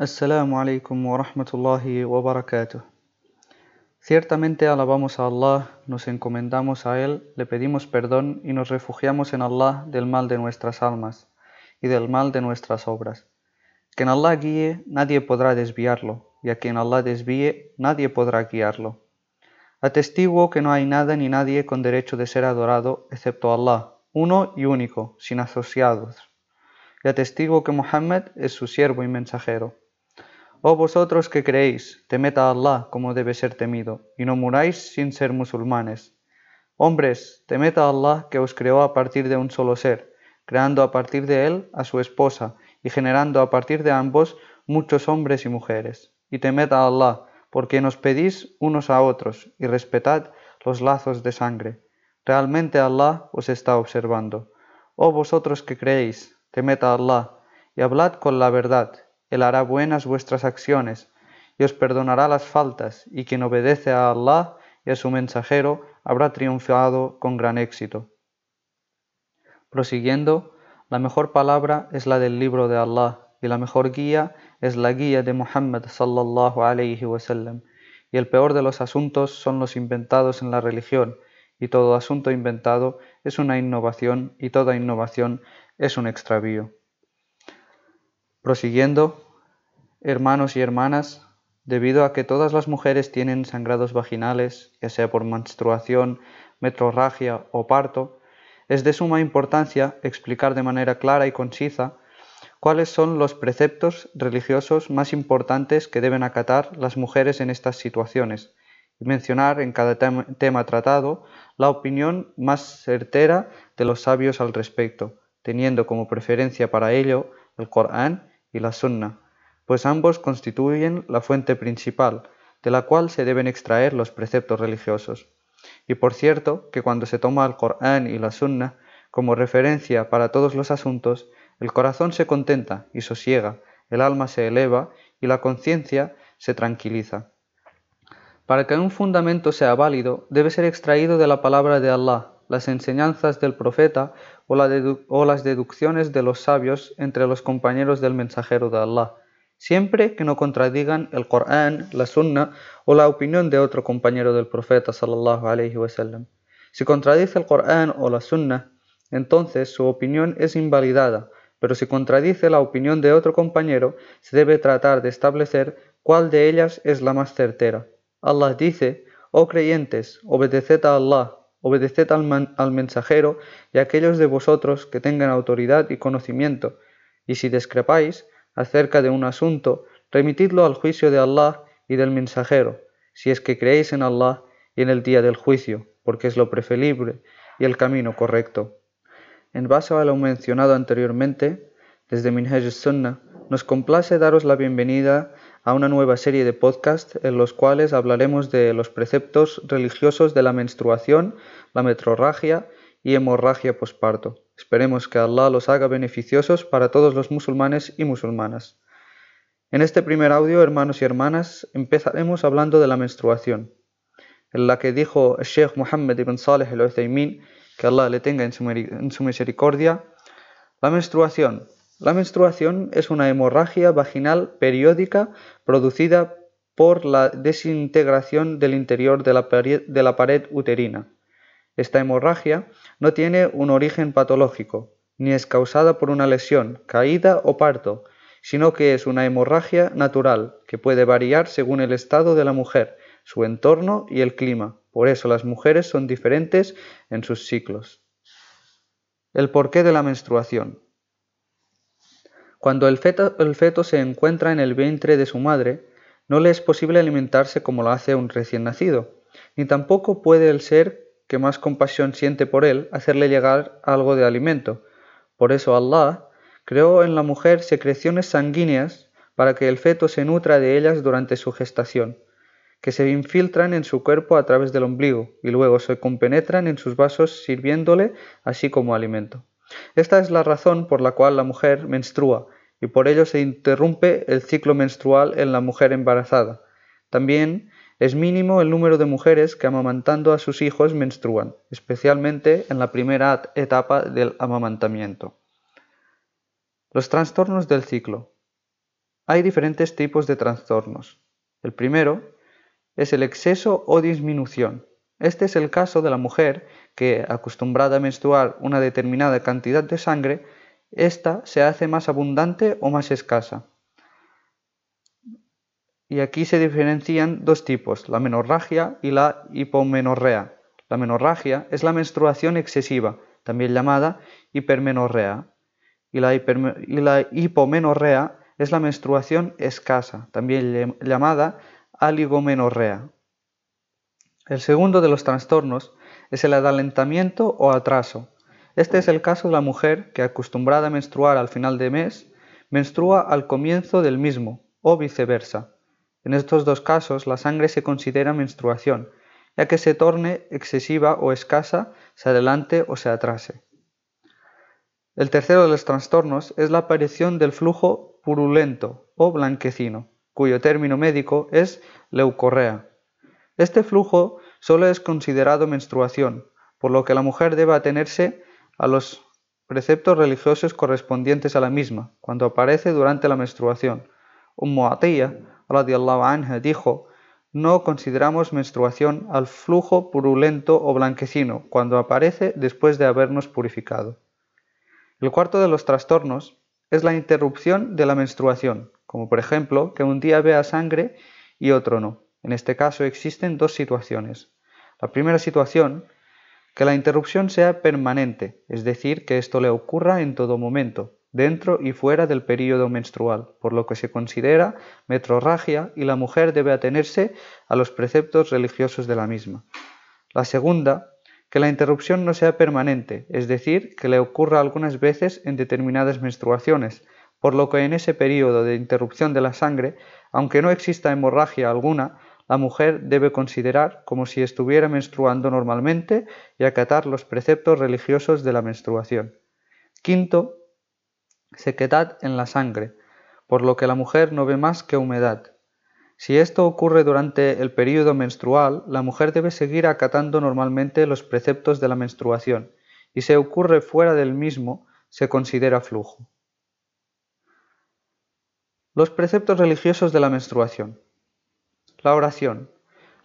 Assalamu alaikum wa rahmatullahi wa barakatuh. Ciertamente alabamos a Allah, nos encomendamos a Él, le pedimos perdón y nos refugiamos en Allah del mal de nuestras almas y del mal de nuestras obras. Quien Allah guíe, nadie podrá desviarlo, y a quien Allah desvíe, nadie podrá guiarlo. Atestiguo que no hay nada ni nadie con derecho de ser adorado excepto Allah, uno y único, sin asociados. Y atestiguo que Muhammad es su siervo y mensajero. Oh vosotros que creéis, temed a Allah como debe ser temido, y no muráis sin ser musulmanes. Hombres, temed a Allah que os creó a partir de un solo ser, creando a partir de él a su esposa, y generando a partir de ambos muchos hombres y mujeres. Y temed a Allah, porque nos pedís unos a otros, y respetad los lazos de sangre. Realmente Allah os está observando. Oh vosotros que creéis, temed a Allah, y hablad con la verdad, él hará buenas vuestras acciones y os perdonará las faltas, y quien obedece a Allah y a su mensajero habrá triunfado con gran éxito. Prosiguiendo, la mejor palabra es la del libro de Allah, y la mejor guía es la guía de Muhammad sallallahu alayhi wasallam, y el peor de los asuntos son los inventados en la religión, y todo asunto inventado es una innovación, y toda innovación es un extravío. Prosiguiendo, hermanos y hermanas, debido a que todas las mujeres tienen sangrados vaginales, ya sea por menstruación, metrorragia o parto, es de suma importancia explicar de manera clara y concisa cuáles son los preceptos religiosos más importantes que deben acatar las mujeres en estas situaciones y mencionar en cada tema tratado la opinión más certera de los sabios al respecto, teniendo como preferencia para ello el Corán y la Sunna, pues ambos constituyen la fuente principal de la cual se deben extraer los preceptos religiosos. Y por cierto, que cuando se toma el Corán y la Sunna como referencia para todos los asuntos, el corazón se contenta y sosiega, el alma se eleva y la conciencia se tranquiliza. Para que un fundamento sea válido, debe ser extraído de la palabra de Allah, las enseñanzas del profeta o, las deducciones de los sabios entre los compañeros del mensajero de Allah, siempre que no contradigan el Corán, la Sunna o la opinión de otro compañero del profeta wasallam. Si contradice el Corán o la Sunna, entonces su opinión es invalidada, pero si contradice la opinión de otro compañero, se debe tratar de establecer cuál de ellas es la más certera. Allah dice, oh creyentes, obedeced a Allah obedeced al, mensajero y a aquellos de vosotros que tengan autoridad y conocimiento, y si discrepáis acerca de un asunto, remitidlo al juicio de Allah y del mensajero, si es que creéis en Allah y en el día del juicio, porque es lo preferible y el camino correcto. En base a lo mencionado anteriormente, desde Minhaj Sunnah, nos complace daros la bienvenida a una nueva serie de podcasts en los cuales hablaremos de los preceptos religiosos de la menstruación, la metrorragia y hemorragia posparto. Esperemos que Allah los haga beneficiosos para todos los musulmanes y musulmanas. En este primer audio, hermanos y hermanas, empezaremos hablando de la menstruación, en la que dijo el Sheikh Muhammad ibn Saleh al-Uthaymin, que Allah le tenga en su misericordia, la menstruación la menstruación es una hemorragia vaginal periódica producida por la desintegración del interior de la, pared, uterina. Esta hemorragia no tiene un origen patológico, ni es causada por una lesión, caída o parto, sino que es una hemorragia natural que puede variar según el estado de la mujer, su entorno y el clima. Por eso las mujeres son diferentes en sus ciclos. El porqué de la menstruación. Cuando el feto, se encuentra en el vientre de su madre, no le es posible alimentarse como lo hace un recién nacido, ni tampoco puede el ser que más compasión siente por él hacerle llegar algo de alimento. Por eso Allah creó en la mujer secreciones sanguíneas para que el feto se nutra de ellas durante su gestación, que se infiltran en su cuerpo a través del ombligo y luego se compenetran en sus vasos sirviéndole así como alimento. Esta es la razón por la cual la mujer menstrua y por ello se interrumpe el ciclo menstrual en la mujer embarazada. También es mínimo el número de mujeres que amamantando a sus hijos menstruan, especialmente en la primera etapa del amamantamiento. Los trastornos del ciclo. Hay diferentes tipos de trastornos. El primero es el exceso o disminución. Este es el caso de la mujer que, acostumbrada a menstruar una determinada cantidad de sangre, ésta se hace más abundante o más escasa. Y aquí se diferencian dos tipos, la menorragia y la hipomenorrea. La menorragia es la menstruación excesiva, también llamada hipermenorrea. Y la, y la hipomenorrea es la menstruación escasa, también llamada aligomenorrea. El segundo de los trastornos es el adalentamiento o atraso. Este es el caso de la mujer que, acostumbrada a menstruar al final de mes, menstrua al comienzo del mismo, o viceversa. En estos dos casos, la sangre se considera menstruación, ya que se torne excesiva o escasa, se adelante o se atrase. El tercero de los trastornos es la aparición del flujo purulento o blanquecino, cuyo término médico es leucorrea. Este flujo solo es considerado menstruación, por lo que la mujer debe atenerse a los preceptos religiosos correspondientes a la misma, cuando aparece durante la menstruación. Ummu Atiyah radiallahu anha dijo, no consideramos menstruación al flujo purulento o blanquecino cuando aparece después de habernos purificado. El cuarto de los trastornos es la interrupción de la menstruación, como por ejemplo que un día vea sangre y otro no. En este caso existen dos situaciones. La primera situación, que la interrupción sea permanente, es decir, que esto le ocurra en todo momento, dentro y fuera del período menstrual, por lo que se considera metrorragia y la mujer debe atenerse a los preceptos religiosos de la misma. La segunda, que la interrupción no sea permanente, es decir, que le ocurra algunas veces en determinadas menstruaciones, por lo que en ese período de interrupción de la sangre, aunque no exista hemorragia alguna, la mujer debe considerar como si estuviera menstruando normalmente y acatar los preceptos religiosos de la menstruación. Quinto, sequedad en la sangre, por lo que la mujer no ve más que humedad. Si esto ocurre durante el período menstrual, la mujer debe seguir acatando normalmente los preceptos de la menstruación, y si ocurre fuera del mismo, se considera flujo. Los preceptos religiosos de la menstruación. La oración.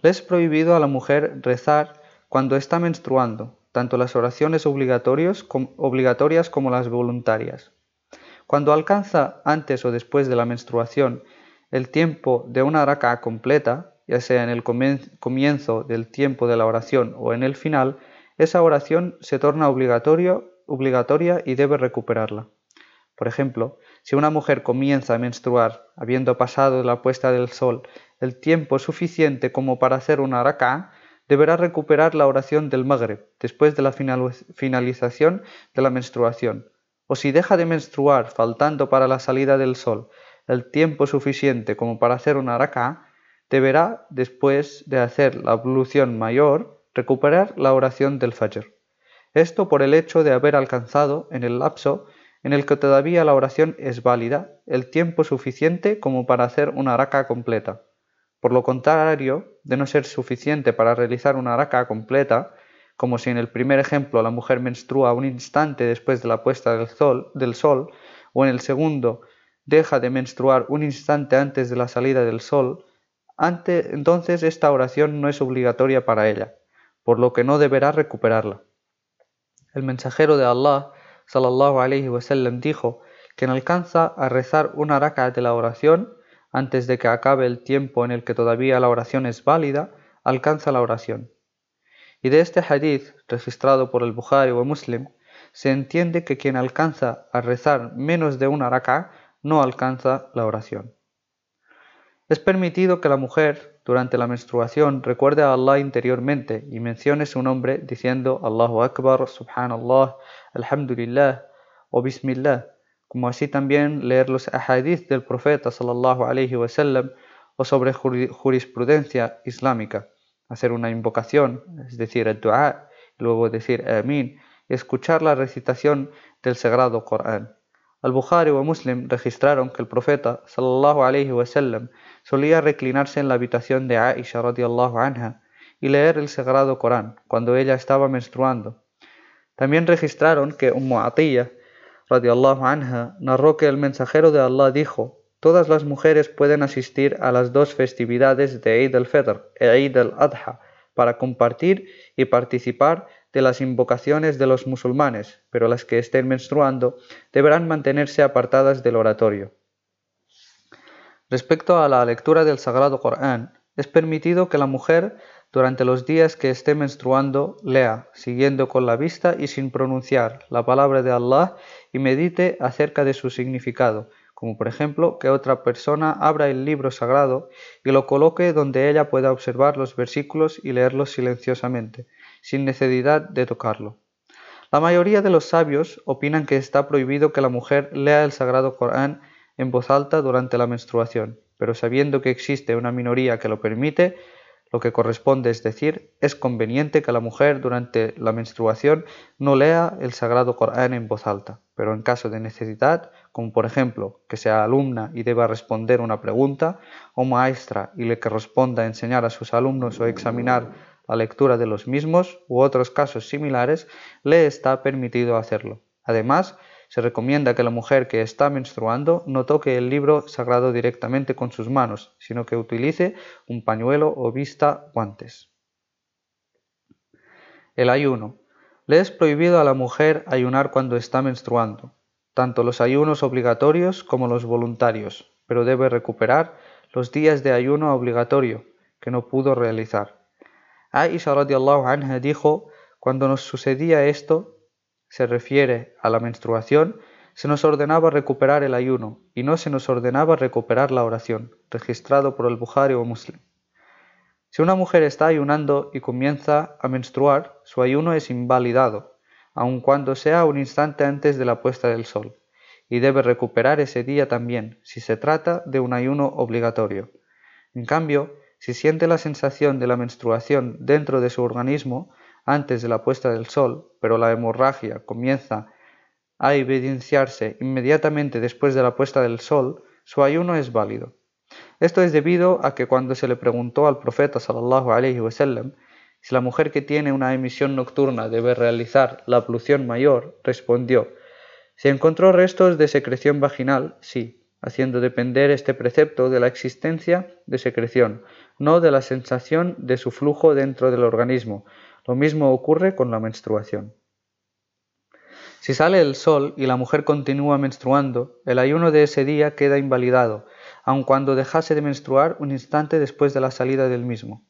Le es prohibido a la mujer rezar cuando está menstruando, tanto las oraciones obligatorias como las voluntarias. Cuando alcanza antes o después de la menstruación el tiempo de una raka completa, ya sea en el comienzo del tiempo de la oración o en el final, esa oración se torna obligatoria y debe recuperarla. Por ejemplo, si una mujer comienza a menstruar habiendo pasado la puesta del sol el tiempo suficiente como para hacer una raka, deberá recuperar la oración del Maghreb después de la finalización de la menstruación, o si deja de menstruar faltando para la salida del sol el tiempo suficiente como para hacer una araká, deberá, después de hacer la ablución mayor, recuperar la oración del Fajr. Esto por el hecho de haber alcanzado, en el lapso en el que todavía la oración es válida, el tiempo suficiente como para hacer una araká completa. Por lo contrario, de no ser suficiente para realizar una araká completa, como si en el primer ejemplo la mujer menstrua un instante después de la puesta del sol, del sol, o en el segundo deja de menstruar un instante antes de la salida del sol, entonces esta oración no es obligatoria para ella, por lo que no deberá recuperarla. El mensajero de Allah, sallallahu alayhi wasallam, dijo: Quien alcanza a rezar una raka de la oración antes de que acabe el tiempo en el que todavía la oración es válida, alcanza la oración. Y de este hadith, registrado por el Bukhari o Muslim, se entiende que quien alcanza a rezar menos de una raka no alcanza la oración. Es permitido que la mujer, durante la menstruación, recuerde a Allah interiormente y mencione su nombre diciendo Allahu Akbar, Subhanallah, Alhamdulillah o Bismillah, como así también leer los ahadith del profeta sallallahu alaihi wasallam o sobre jurisprudencia islámica hacer una invocación, es decir, el dua, luego decir amin, y escuchar la recitación del sagrado Corán. Al-Bukhari o Muslim registraron que el profeta sallallahu alaihi wasallam solía reclinarse en la habitación de Aisha radiallahu anha y leer el sagrado Corán cuando ella estaba menstruando. También registraron que Ummu Atiyah radiallahu anha narró que el mensajero de Allah dijo: todas las mujeres pueden asistir a las dos festividades de Eid al-Fitr e Eid al-Adha para compartir y participar de las invocaciones de los musulmanes, pero las que estén menstruando deberán mantenerse apartadas del oratorio. Respecto a la lectura del Sagrado Corán, es permitido que la mujer durante los días que esté menstruando lea, siguiendo con la vista y sin pronunciar la palabra de Allah y medite acerca de su significado, como por ejemplo que otra persona abra el libro sagrado y lo coloque donde ella pueda observar los versículos y leerlos silenciosamente, sin necesidad de tocarlo. La mayoría de los sabios opinan que está prohibido que la mujer lea el sagrado Corán en voz alta durante la menstruación, pero sabiendo que existe una minoría que lo permite, lo que corresponde es decir, es conveniente que la mujer durante la menstruación no lea el sagrado Corán en voz alta, pero en caso de necesidad, como por ejemplo que sea alumna y deba responder una pregunta, o maestra y le corresponda enseñar a sus alumnos o examinar la lectura de los mismos u otros casos similares, le está permitido hacerlo. Además, se recomienda que la mujer que está menstruando no toque el libro sagrado directamente con sus manos, sino que utilice un pañuelo o vista guantes. El ayuno. Le es prohibido a la mujer ayunar cuando está menstruando, tanto los ayunos obligatorios como los voluntarios, pero debe recuperar los días de ayuno obligatorio que no pudo realizar. Aisha anha dijo, cuando nos sucedía esto, se refiere a la menstruación, se nos ordenaba recuperar el ayuno y no se nos ordenaba recuperar la oración, registrado por el Bukhari o Muslim. Si una mujer está ayunando y comienza a menstruar, su ayuno es invalidado, aun cuando sea un instante antes de la puesta del sol, y debe recuperar ese día también, si se trata de un ayuno obligatorio. En cambio, si siente la sensación de la menstruación dentro de su organismo, antes de la puesta del sol, pero la hemorragia comienza a evidenciarse inmediatamente después de la puesta del sol, su ayuno es válido. Esto es debido a que cuando se le preguntó al profeta sallallahu alaihi wasallam si la mujer que tiene una emisión nocturna debe realizar la ablución mayor, respondió: Si encontró restos de secreción vaginal, sí, haciendo depender este precepto de la existencia de secreción, no de la sensación de su flujo dentro del organismo, lo mismo ocurre con la menstruación. Si sale el sol y la mujer continúa menstruando, el ayuno de ese día queda invalidado, aun cuando dejase de menstruar un instante después de la salida del mismo.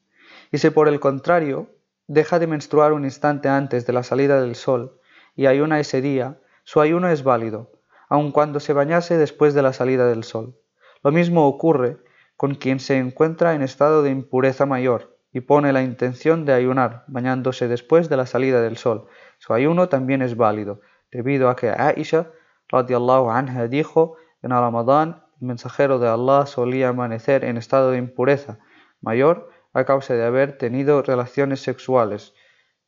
Y si por el contrario deja de menstruar un instante antes de la salida del sol y ayuna ese día, su ayuno es válido, aun cuando se bañase después de la salida del sol. Lo mismo ocurre con quien se encuentra en estado de impureza mayor, y pone la intención de ayunar, bañándose después de la salida del sol. Su ayuno también es válido, debido a que Aisha radiallahu anha dijo, en Ramadán el mensajero de Allah solía amanecer en estado de impureza mayor a causa de haber tenido relaciones sexuales,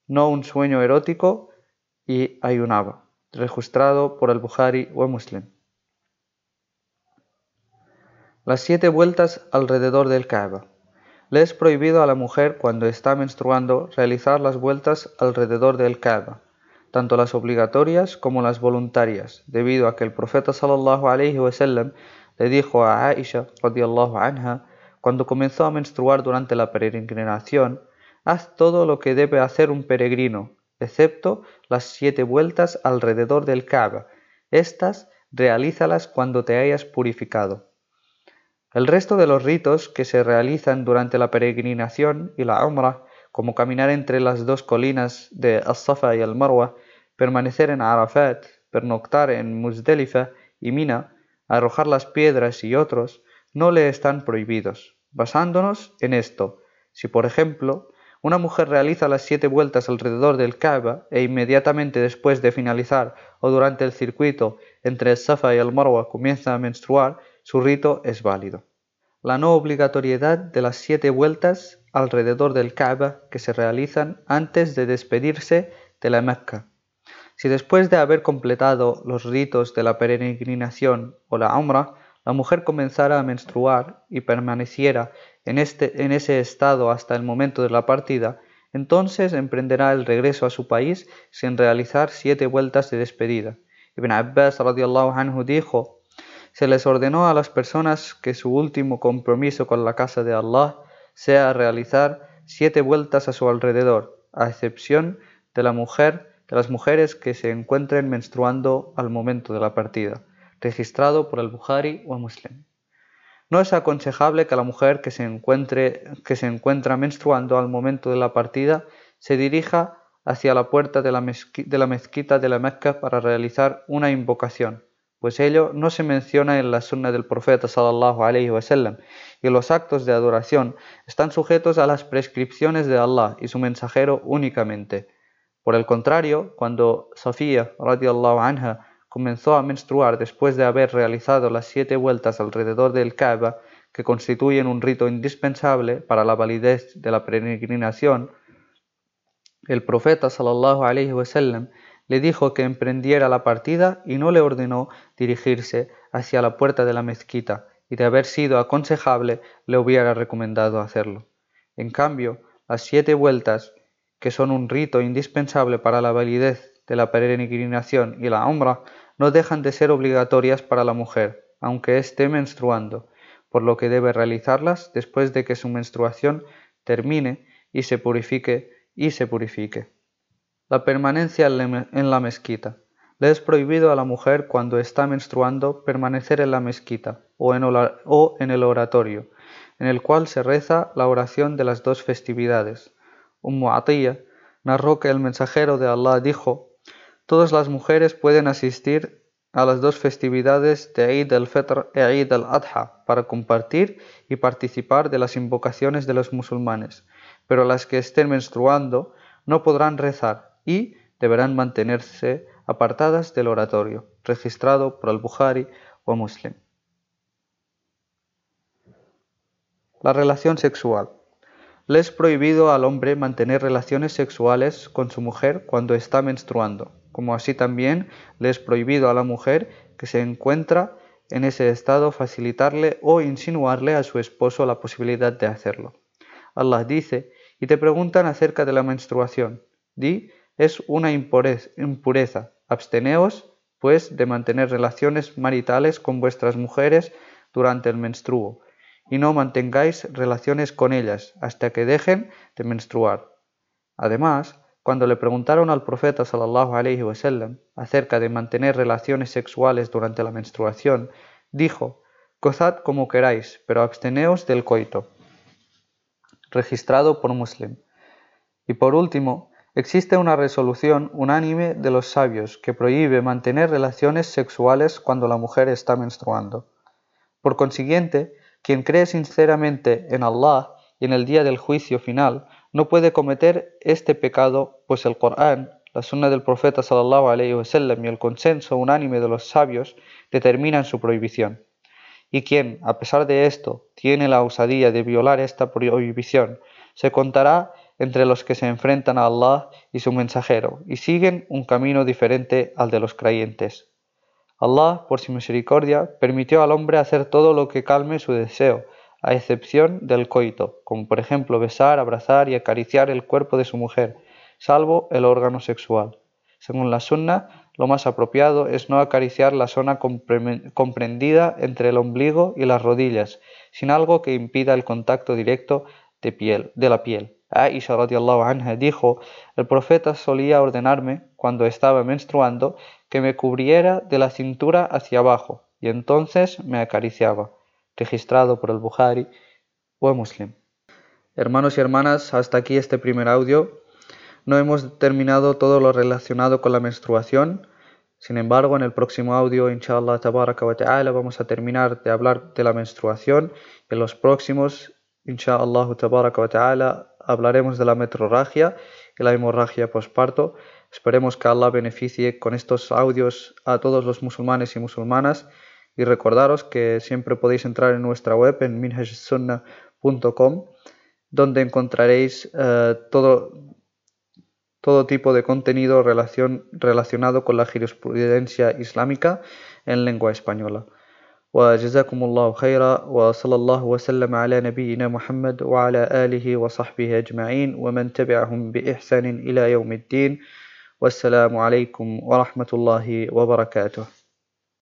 no un sueño erótico, y ayunaba, registrado por el Bukhari o Muslim. Las siete vueltas alrededor del Kaaba. Le es prohibido a la mujer cuando está menstruando realizar las vueltas alrededor del Kaaba, tanto las obligatorias como las voluntarias, debido a que el profeta sallallahu alaihi wasallam le dijo a Aisha anha cuando comenzó a menstruar durante la peregrinación, haz todo lo que debe hacer un peregrino, excepto las siete vueltas alrededor del Kaaba. Estas realízalas cuando te hayas purificado. El resto de los ritos que se realizan durante la peregrinación y la Umrah, como caminar entre las dos colinas de As-Safa y Al-Marwa, permanecer en Arafat, pernoctar en Muzdalifa y Mina, arrojar las piedras y otros, no le están prohibidos. Basándonos en esto, si por ejemplo una mujer realiza las siete vueltas alrededor del Kaaba e inmediatamente después de finalizar o durante el circuito entre el Safa y el Marwa comienza a menstruar, su rito es válido. La no obligatoriedad de las siete vueltas alrededor del Kaaba que se realizan antes de despedirse de la Mecca. Si después de haber completado los ritos de la peregrinación o la Umrah, la mujer comenzara a menstruar y permaneciera en, este, en ese estado hasta el momento de la partida, entonces emprenderá el regreso a su país sin realizar siete vueltas de despedida. Ibn Abbas radiallahu anhu dijo, se les ordenó a las personas que su último compromiso con la casa de Allah sea realizar siete vueltas a su alrededor, a excepción de la mujer, de las mujeres que se encuentren menstruando al momento de la partida, registrado por el Bukhari o Muslim. No es aconsejable que la mujer que se, encuentre, que se encuentra menstruando al momento de la partida se dirija hacia la puerta de la, de la mezquita de la Mecca para realizar una invocación, pues ello no se menciona en la sunna del profeta sallallahu alaihi wasallam y los actos de adoración están sujetos a las prescripciones de Allah y su mensajero únicamente. Por el contrario, cuando Sofía radiallahu anha comenzó a menstruar después de haber realizado las siete vueltas alrededor del Kaaba, que constituyen un rito indispensable para la validez de la peregrinación, el profeta sallallahu alaihi wasallam le dijo que emprendiera la partida y no le ordenó dirigirse hacia la puerta de la mezquita, y de haber sido aconsejable le hubiera recomendado hacerlo. En cambio, las siete vueltas, que son un rito indispensable para la validez de la peregrinación y la umbra, no dejan de ser obligatorias para la mujer, aunque esté menstruando, por lo que debe realizarlas después de que su menstruación termine y se purifique y se purifique. La permanencia en la mezquita. Le es prohibido a la mujer cuando está menstruando permanecer en la mezquita o en, el oratorio, en el cual se reza la oración de las dos festividades. Ummu Atiyya narró que el mensajero de Allah dijo, todas las mujeres pueden asistir a las dos festividades de Eid al-Fitr e Eid al-Adha para compartir y participar de las invocaciones de los musulmanes, pero las que estén menstruando no podrán rezar y deberán mantenerse apartadas del oratorio, registrado por el Bukhari o Muslim. La relación sexual. Le es prohibido al hombre mantener relaciones sexuales con su mujer cuando está menstruando, como así también le es prohibido a la mujer que se encuentra en ese estado facilitarle o insinuarle a su esposo la posibilidad de hacerlo. Allah dice, y te preguntan acerca de la menstruación. Di es una impureza. Absteneos, pues, de mantener relaciones maritales con vuestras mujeres durante el menstruo, y no mantengáis relaciones con ellas hasta que dejen de menstruar. Además, cuando le preguntaron al profeta sallallahu alaihi wasallam acerca de mantener relaciones sexuales durante la menstruación, dijo: Gozad como queráis, pero absteneos del coito. Registrado por Muslim. Y por último, Existe una resolución unánime de los sabios que prohíbe mantener relaciones sexuales cuando la mujer está menstruando. Por consiguiente, quien cree sinceramente en Allah y en el día del juicio final no puede cometer este pecado, pues el Corán, la sunna del profeta sallallahu alaihi wasallam y el consenso unánime de los sabios determinan su prohibición. Y quien, a pesar de esto, tiene la osadía de violar esta prohibición, se contará entre los que se enfrentan a Allah y su mensajero y siguen un camino diferente al de los creyentes. Allah, por su misericordia, permitió al hombre hacer todo lo que calme su deseo, a excepción del coito, como por ejemplo besar, abrazar y acariciar el cuerpo de su mujer, salvo el órgano sexual. Según la sunna, lo más apropiado es no acariciar la zona comprendida entre el ombligo y las rodillas, sin algo que impida el contacto directo de, piel, de la piel. Aisha radiallahu anha dijo, el profeta solía ordenarme, cuando estaba menstruando, que me cubriera de la cintura hacia abajo, y entonces me acariciaba. Registrado por el Bukhari o Muslim. Hermanos y hermanas, hasta aquí este primer audio. No hemos terminado todo lo relacionado con la menstruación. Sin embargo, en el próximo audio, inshallah tabaraka wa ta'ala, vamos a terminar de hablar de la menstruación. En los próximos, inshallah tabaraka wa ta'ala, hablaremos de la metrorragia y la hemorragia posparto. Esperemos que Allah beneficie con estos audios a todos los musulmanes y musulmanas y recordaros que siempre podéis entrar en nuestra web en minhajsunna.com donde encontraréis eh, todo, todo tipo de contenido relacionado con la jurisprudencia islámica en lengua española. وجزاكم الله خيرا وصلى الله وسلم على نبينا محمد وعلى آله وصحبه أجمعين ومن تبعهم بإحسان إلى يوم الدين. والسلام عليكم ورحمة الله وبركاته.